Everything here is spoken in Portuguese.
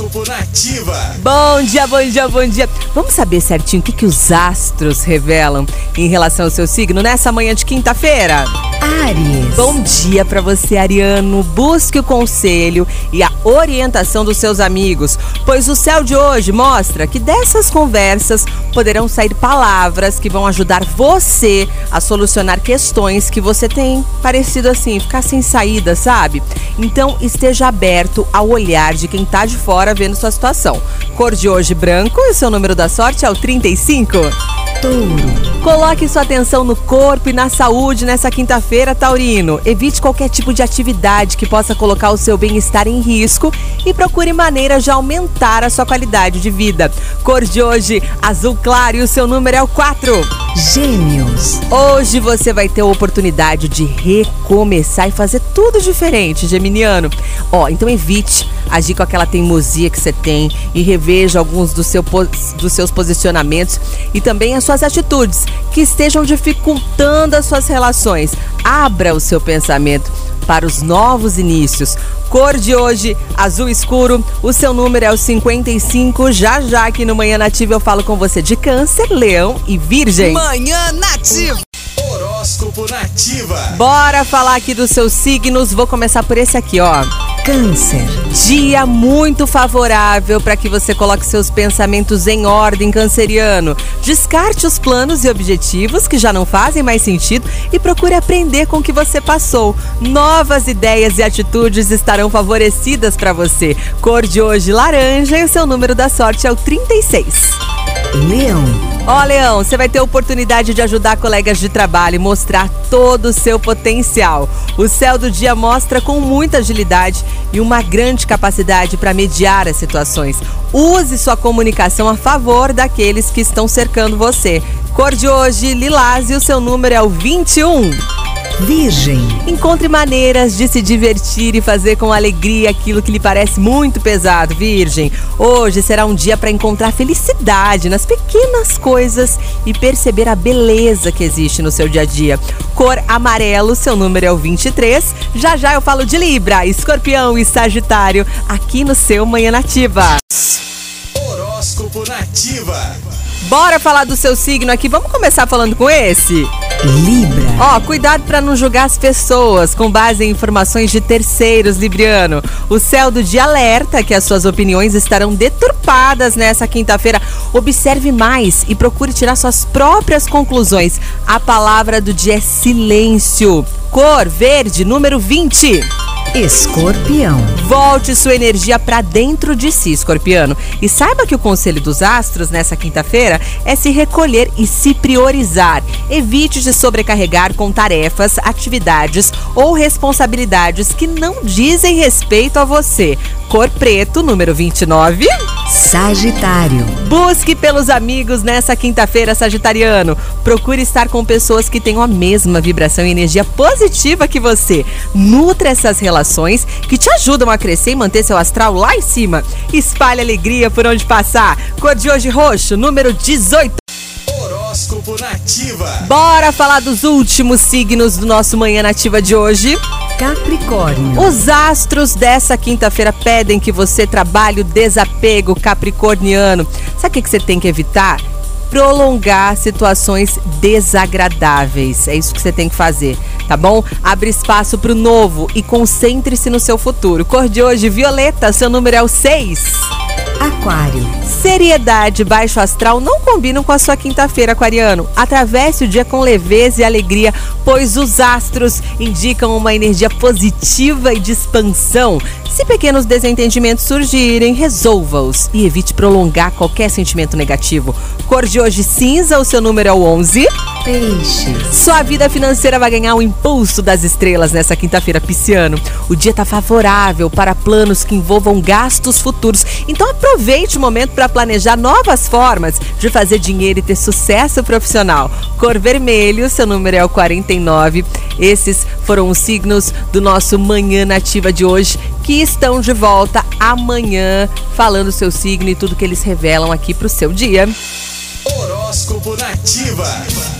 Horóscopo Nativa. Bom dia, bom dia, bom dia. Vamos saber certinho o que, que os astros revelam em relação ao seu signo nessa manhã de quinta-feira? Ares. Bom dia para você, Ariano. Busque o conselho e a orientação dos seus amigos, pois o céu de hoje mostra que dessas conversas poderão sair palavras que vão ajudar você a solucionar questões que você tem parecido assim, ficar sem saída, sabe? Então esteja aberto ao olhar de quem tá de fora vendo sua situação. Cor de hoje branco e seu número da sorte é o 35. Touro. Coloque sua atenção no corpo e na saúde nessa quinta-feira, Taurino. Evite qualquer tipo de atividade que possa colocar o seu bem-estar em risco e procure maneiras de aumentar a sua qualidade de vida. Cor de hoje, azul claro e o seu número é o 4. Gêmeos. Hoje você vai ter a oportunidade de recomeçar e fazer tudo diferente, Geminiano. Ó, então evite agir com aquela teimosia que você tem e reveja alguns do seu, dos seus posicionamentos e também as suas atitudes que estejam dificultando as suas relações. Abra o seu pensamento para os novos inícios. Cor de hoje, azul escuro. O seu número é o 55. Já já aqui no Manhã Nativa eu falo com você de Câncer, Leão e Virgem. Manhã Nativa. Horóscopo Nativa. Bora falar aqui dos seus signos. Vou começar por esse aqui, ó. Câncer. Dia muito favorável para que você coloque seus pensamentos em ordem, canceriano. Descarte os planos e objetivos que já não fazem mais sentido e procure aprender com o que você passou. Novas ideias e atitudes estarão favorecidas para você. Cor de hoje laranja e o seu número da sorte é o 36. Leão. Ó, Leão, você vai ter a oportunidade de ajudar colegas de trabalho e mostrar todo o seu potencial. O céu do dia mostra com muita agilidade e uma grande capacidade para mediar as situações. Use sua comunicação a favor daqueles que estão cercando você. Cor de hoje, lilás e o seu número é o 21. Virgem. Encontre maneiras de se divertir e fazer com alegria aquilo que lhe parece muito pesado, Virgem. Hoje será um dia para encontrar felicidade nas pequenas coisas e perceber a beleza que existe no seu dia a dia. Cor amarelo, seu número é o 23. Já já eu falo de Libra, Escorpião e Sagitário aqui no seu Manhã Nativa. Horóscopo Nativa. Bora falar do seu signo aqui. Vamos começar falando com esse? Libra. Ó, cuidado para não julgar as pessoas com base em informações de terceiros, Libriano. O céu do dia alerta que as suas opiniões estarão deturpadas nessa quinta-feira. Observe mais e procure tirar suas próprias conclusões. A palavra do dia é silêncio. Cor verde, número 20. Escorpião. Volte sua energia para dentro de si, escorpiano. E saiba que o conselho dos astros nessa quinta-feira é se recolher e se priorizar. Evite se sobrecarregar com tarefas, atividades ou responsabilidades que não dizem respeito a você. Cor preto, número 29. Sagitário. Busque pelos amigos nessa quinta-feira, Sagitariano. Procure estar com pessoas que tenham a mesma vibração e energia positiva que você. Nutra essas relações que te ajudam a crescer e manter seu astral lá em cima. Espalhe alegria por onde passar. Cor de hoje roxo, número 18. Horóscopo Nativa. Bora falar dos últimos signos do nosso Manhã Nativa de hoje. Capricórnio. Os astros dessa quinta-feira pedem que você trabalhe o desapego capricorniano. Sabe o que você tem que evitar? Prolongar situações desagradáveis. É isso que você tem que fazer, tá bom? Abre espaço pro novo e concentre-se no seu futuro. Cor de hoje, violeta, seu número é o 6. Aquário. Seriedade baixo astral não combinam com a sua quinta-feira, aquariano. Atravesse o dia com leveza e alegria, pois os astros indicam uma energia positiva e de expansão. Se pequenos desentendimentos surgirem, resolva-os e evite prolongar qualquer sentimento negativo. Cor de hoje cinza, o seu número é o 11. Peixes. Sua vida financeira vai ganhar o impulso das estrelas nessa quinta-feira, pisciano. O dia está favorável para planos que envolvam gastos futuros. Então aproveite o momento para planejar novas formas de fazer dinheiro e ter sucesso profissional. Cor vermelho, seu número é o 49. Esses foram os signos do nosso Manhã Nativa de hoje, que estão de volta amanhã, falando seu signo e tudo que eles revelam aqui para o seu dia. Horóscopo Nativa.